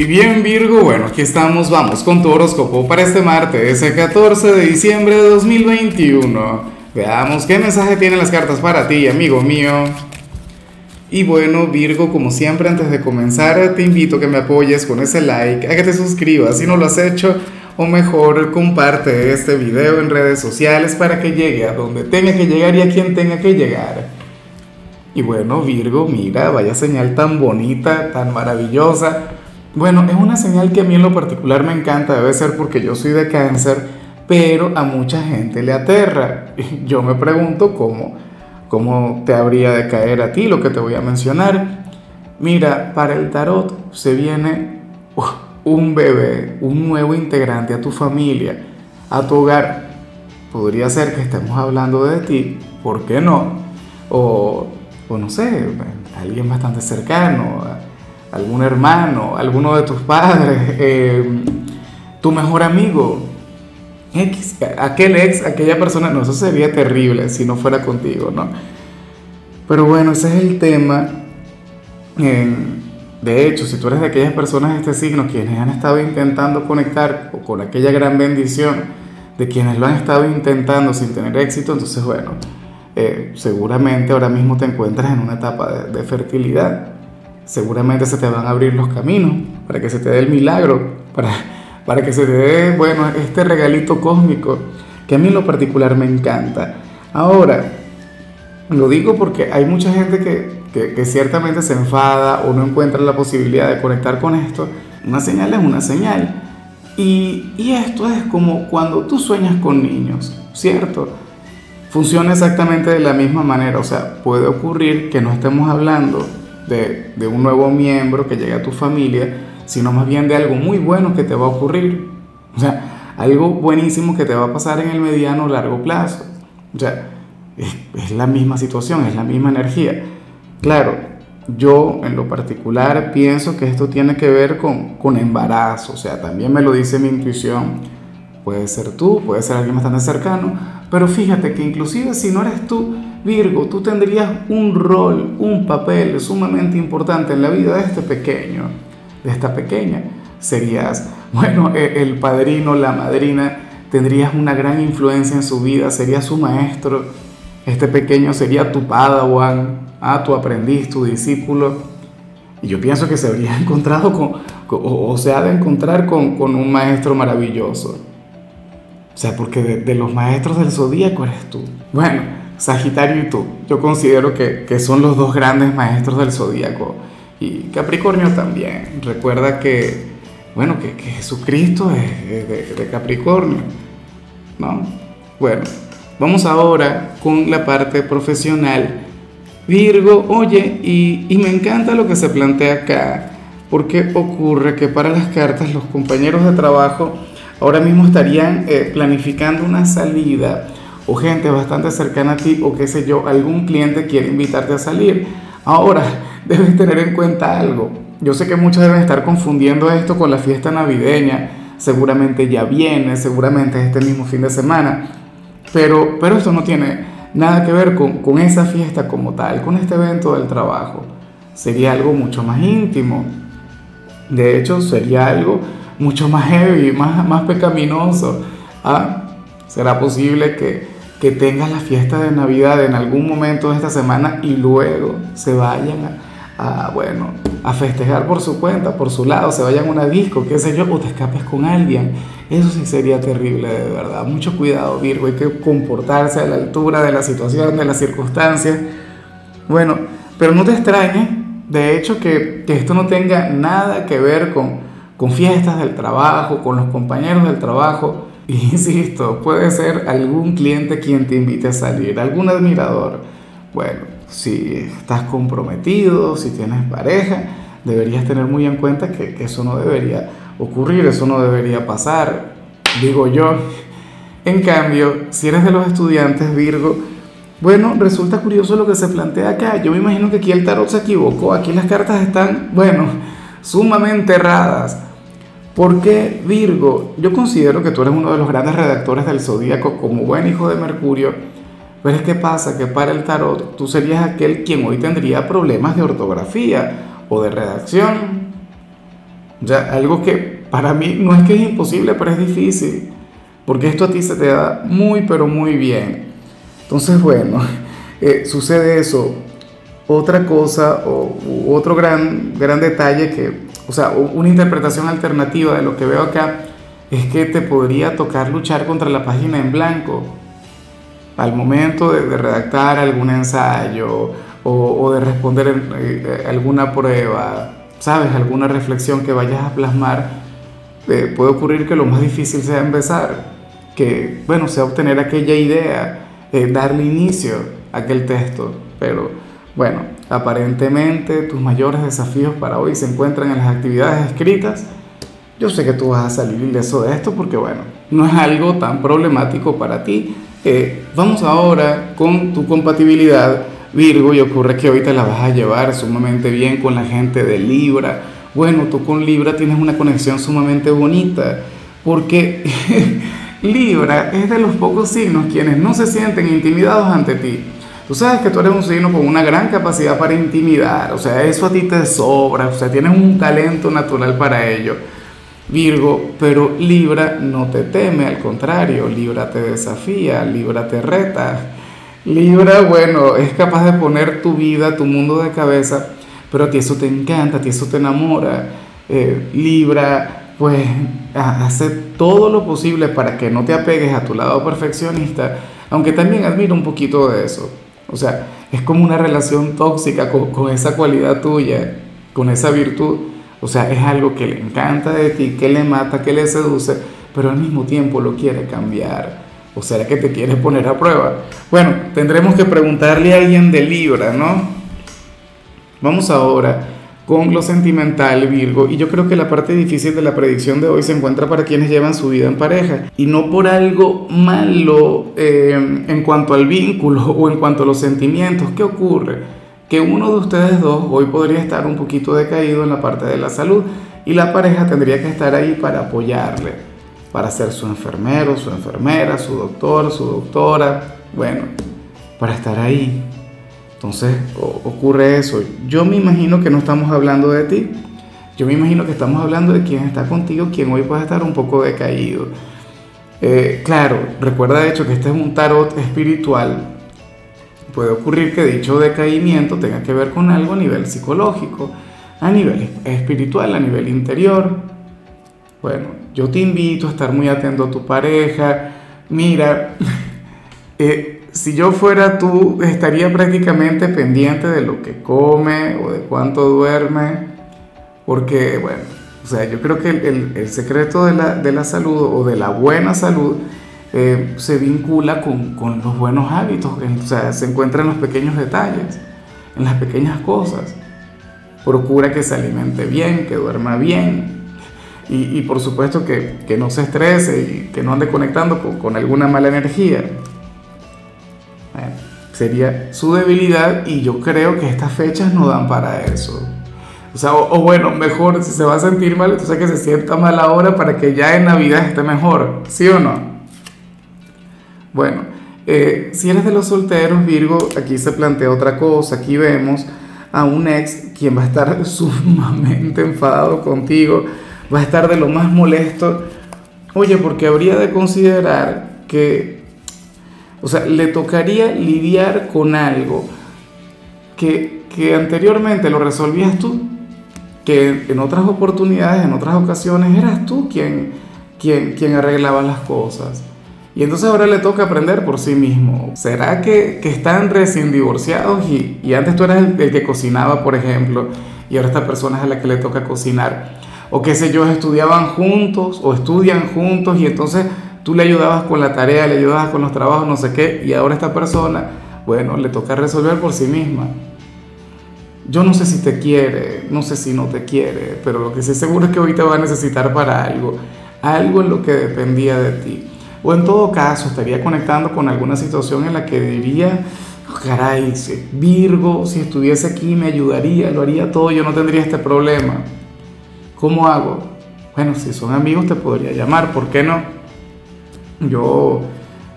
Y bien Virgo, bueno, aquí estamos, vamos con tu horóscopo para este martes, el 14 de diciembre de 2021. Veamos qué mensaje tienen las cartas para ti, amigo mío. Y bueno, Virgo, como siempre, antes de comenzar, te invito a que me apoyes con ese like, a que te suscribas si no lo has hecho, o mejor, comparte este video en redes sociales para que llegue a donde tenga que llegar y a quien tenga que llegar. Y bueno, Virgo, mira, vaya señal tan bonita, tan maravillosa bueno, es una señal que a mí en lo particular me encanta, debe ser porque yo soy de cáncer, pero a mucha gente le aterra. Yo me pregunto cómo, cómo te habría de caer a ti lo que te voy a mencionar. Mira, para el tarot se viene un bebé, un nuevo integrante a tu familia, a tu hogar. Podría ser que estemos hablando de ti, ¿por qué no? O, o no sé, alguien bastante cercano algún hermano, alguno de tus padres, eh, tu mejor amigo, aquel ex, aquella persona, no, eso sería terrible si no fuera contigo, ¿no? Pero bueno, ese es el tema. de hecho, si tú eres de aquellas personas de este signo quienes han estado intentando conectar con aquella gran bendición de quienes lo han estado intentando sin tener éxito, entonces bueno, eh, seguramente ahora mismo te encuentras en una etapa de fertilidad seguramente se te van a abrir los caminos para que se te dé el milagro, para, para que se te dé, bueno, este regalito cósmico que a mí en lo particular me encanta. Ahora, lo digo porque hay mucha gente que, que, ciertamente se enfada o no encuentra la posibilidad de conectar con esto. Una señal es una señal. Y, y esto es como cuando tú sueñas con niños, ¿cierto? Funciona exactamente de la misma manera. O sea, puede ocurrir que no estemos hablando de, un nuevo miembro que llegue a tu familia, sino más bien de algo muy bueno que te va a ocurrir. O sea, algo buenísimo que te va a pasar en el mediano o largo plazo. O sea, es, la misma situación, es la misma energía. Claro, yo en lo particular pienso que esto tiene que ver con, con embarazo, o sea, también me lo dice mi intuición. Puede ser tú, puede ser alguien bastante cercano, pero fíjate que inclusive si no eres tú, Virgo, tú tendrías un rol, un papel sumamente importante en la vida de este pequeño, de esta pequeña. Serías, bueno, e, el padrino, la madrina, tendrías una gran influencia en su vida, serías su maestro. Este pequeño sería tu padawan, ah, tu aprendiz, tu discípulo. Y yo pienso que se habría encontrado con, o, se ha de encontrar con, con un maestro maravilloso. O sea, porque de, de los maestros del zodíaco eres tú. Bueno, Sagitario y tú, yo considero que, que son los dos grandes maestros del zodíaco. Y Capricornio también. Recuerda que, bueno, que, que Jesucristo es, de, Capricornio, ¿no? Bueno, vamos ahora con la parte profesional. Virgo, oye, y, y me encanta lo que se plantea acá, porque ocurre que para las cartas los compañeros de trabajo ahora mismo estarían eh, planificando una salida o gente bastante cercana a ti o qué sé yo, algún cliente quiere invitarte a salir. Ahora, debes tener en cuenta algo. Yo sé que muchos deben estar confundiendo esto con la fiesta navideña. Seguramente ya viene, seguramente es este mismo fin de semana. Pero, pero esto no tiene nada que ver con, con esa fiesta como tal, con este evento del trabajo. Sería algo mucho más íntimo. De hecho, sería algo mucho más heavy, más, más pecaminoso. ¿Ah? ¿Será posible que, que tengas la fiesta de Navidad en algún momento de esta semana y luego se vayan a, bueno, a festejar por su cuenta, por su lado, se vayan a una disco, qué sé yo, o te escapes con alguien. Eso sí sería terrible, de verdad. Mucho cuidado, Virgo, hay que comportarse a la altura de la situación, de las circunstancias. Bueno, pero no te extrañes, de hecho, que, que esto no tenga nada que ver con, con fiestas del trabajo, con los compañeros del trabajo Insisto, puede ser algún cliente quien te invite a salir, algún admirador. Bueno, si estás comprometido, si tienes pareja, deberías tener muy en cuenta que, eso no debería ocurrir, eso no debería pasar, digo yo. En cambio, si eres de los estudiantes Virgo, bueno, resulta curioso lo que se plantea acá. Yo me imagino que aquí el tarot se equivocó, aquí las cartas están, bueno, sumamente erradas. Porque Virgo, yo considero que tú eres uno de los grandes redactores del zodíaco como buen hijo de Mercurio, pero es que pasa que para el tarot tú serías aquel quien hoy tendría problemas de ortografía o de redacción. Ya, algo que para mí no es que es imposible, pero es difícil, porque esto a ti se te da muy, pero muy bien. Entonces, bueno, eh, sucede eso. Otra cosa o otro gran, gran detalle que, o sea, una interpretación alternativa de lo que veo acá es que te podría tocar luchar contra la página en blanco al momento de, redactar algún ensayo o, de responder eh, alguna prueba, sabes, alguna reflexión que vayas a plasmar, eh, puede ocurrir que lo más difícil sea empezar, que, bueno, sea obtener aquella idea, eh, darle inicio a aquel texto, pero bueno, aparentemente tus mayores desafíos para hoy se encuentran en las actividades escritas. Yo sé que tú vas a salir ileso de esto porque, bueno, no es algo tan problemático para ti eh, vamos ahora con tu compatibilidad Virgo y ocurre que hoy te la vas a llevar sumamente bien con la gente de Libra. Bueno, tú con Libra tienes una conexión sumamente bonita porque Libra es de los pocos signos quienes no se sienten intimidados ante ti. Tú sabes que tú eres un signo con una gran capacidad para intimidar, o sea, eso a ti te sobra, o sea, tienes un talento natural para ello. Virgo, pero Libra no te teme, al contrario, Libra te desafía, Libra te reta. Libra, bueno, es capaz de poner tu vida, tu mundo de cabeza, pero a ti eso te encanta, a ti eso te enamora. Eh, Libra, pues hace todo lo posible para que no te apegues a tu lado perfeccionista, aunque también admiro un poquito de eso. O sea, es como una relación tóxica con, esa cualidad tuya, con esa virtud o sea, es algo que le encanta de ti, que le mata, que le seduce, pero al mismo tiempo lo quiere cambiar. ¿O será que te quiere poner a prueba? Bueno, tendremos que preguntarle a alguien de Libra, ¿no? Vamos ahora con lo sentimental, Virgo, y yo creo que la parte difícil de la predicción de hoy se encuentra para quienes llevan su vida en pareja, y no por algo malo eh, en cuanto al vínculo o en cuanto a los sentimientos. ¿Qué ocurre? que uno de ustedes dos hoy podría estar un poquito decaído en la parte de la salud y la pareja tendría que estar ahí para apoyarle, para ser su enfermero, su enfermera, su doctor, su doctora, bueno, para estar ahí. Entonces ocurre eso. Yo me imagino que no estamos hablando de ti, yo me imagino que estamos hablando de quien está contigo, quien hoy puede estar un poco decaído. Eh, claro, recuerda de hecho que este es un tarot espiritual, puede ocurrir que dicho decaimiento tenga que ver con algo a nivel psicológico, a nivel espiritual, a nivel interior. Bueno, yo te invito a estar muy atento a tu pareja. Mira, eh, si yo fuera tú, estaría prácticamente pendiente de lo que come o de cuánto duerme, porque, bueno, o sea, yo creo que el, el secreto de la, de la salud o de la buena salud eh, se vincula con, con, los buenos hábitos, o sea, se encuentra en los pequeños detalles, en las pequeñas cosas. Procura que se alimente bien, que duerma bien y, y por supuesto que, que, no se estrese y que no ande conectando con, con alguna mala energía. Sería su debilidad y yo creo que estas fechas no dan para eso. O sea, o, bueno, mejor si se va a sentir mal, entonces que se sienta mal ahora para que ya en Navidad esté mejor, ¿sí o no? Bueno, eh, si eres de los solteros, Virgo, aquí se plantea otra cosa. Aquí vemos a un ex quien va a estar sumamente enfadado contigo, va a estar de lo más molesto. Oye, porque habría de considerar que, o sea, le tocaría lidiar con algo que, que anteriormente lo resolvías tú, que en otras oportunidades, en otras ocasiones, eras tú quien, quien, quien arreglaba las cosas. Y entonces ahora le toca aprender por sí mismo. ¿Será que, que están recién divorciados y, y antes tú eras el, el, que cocinaba, por ejemplo, y ahora esta persona es a la que le toca cocinar? O qué sé yo, estudiaban juntos o estudian juntos y entonces tú le ayudabas con la tarea, le ayudabas con los trabajos, no sé qué, y ahora esta persona, bueno, le toca resolver por sí misma. Yo no sé si te quiere, no sé si no te quiere, pero lo que sí seguro es que te va a necesitar para algo, algo en lo que dependía de ti. O en todo caso, estaría conectando con alguna situación en la que diría, oh, caray, Virgo, si estuviese aquí me ayudaría, lo haría todo, yo no tendría este problema. ¿Cómo hago? Bueno, si son amigos te podría llamar, ¿por qué no? Yo,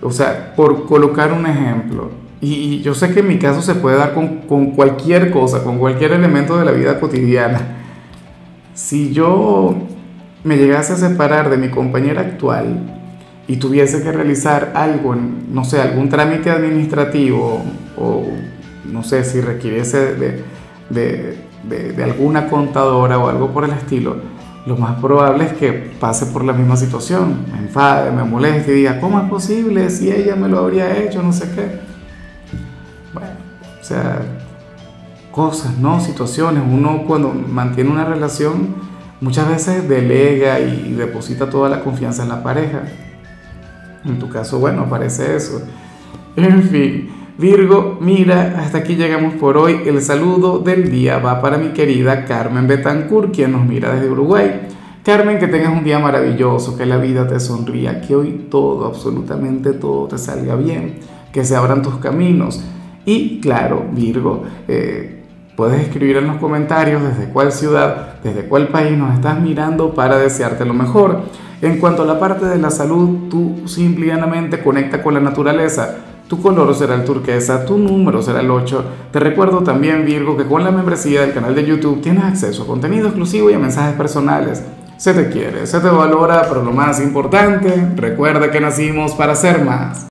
o sea, por colocar un ejemplo, y, yo sé que en mi caso se puede dar con, con cualquier cosa, con cualquier elemento de la vida cotidiana. si yo me llegase a separar de mi compañera actual y tuviese que realizar algo, no sé, algún trámite administrativo o no sé si requiriese de, de, de, alguna contadora o algo por el estilo, lo más probable es que pase por la misma situación, me enfade, me moleste y diga, ¿cómo es posible si ella me lo habría hecho? No sé qué. Bueno, o sea, cosas, ¿no? Situaciones. Uno cuando mantiene una relación muchas veces delega y deposita toda la confianza en la pareja. En tu caso, bueno, parece eso. En fin, Virgo, mira, hasta aquí llegamos por hoy. El saludo del día va para mi querida Carmen Betancourt, quien nos mira desde Uruguay. Carmen, que tengas un día maravilloso, que la vida te sonría, que hoy todo, absolutamente todo te salga bien, que se abran tus caminos. Y claro, Virgo, eh, puedes escribir en los comentarios desde cuál ciudad, desde cuál país nos estás mirando para desearte lo mejor. En cuanto a la parte de la salud, tú simplemente conecta con la naturaleza tu color será el turquesa, tu número será el 8. Te recuerdo también, Virgo, que con la membresía del canal de YouTube tienes acceso a contenido exclusivo y a mensajes personales. Se te quiere, se te valora, pero lo más importante, recuerda que nacimos para ser más.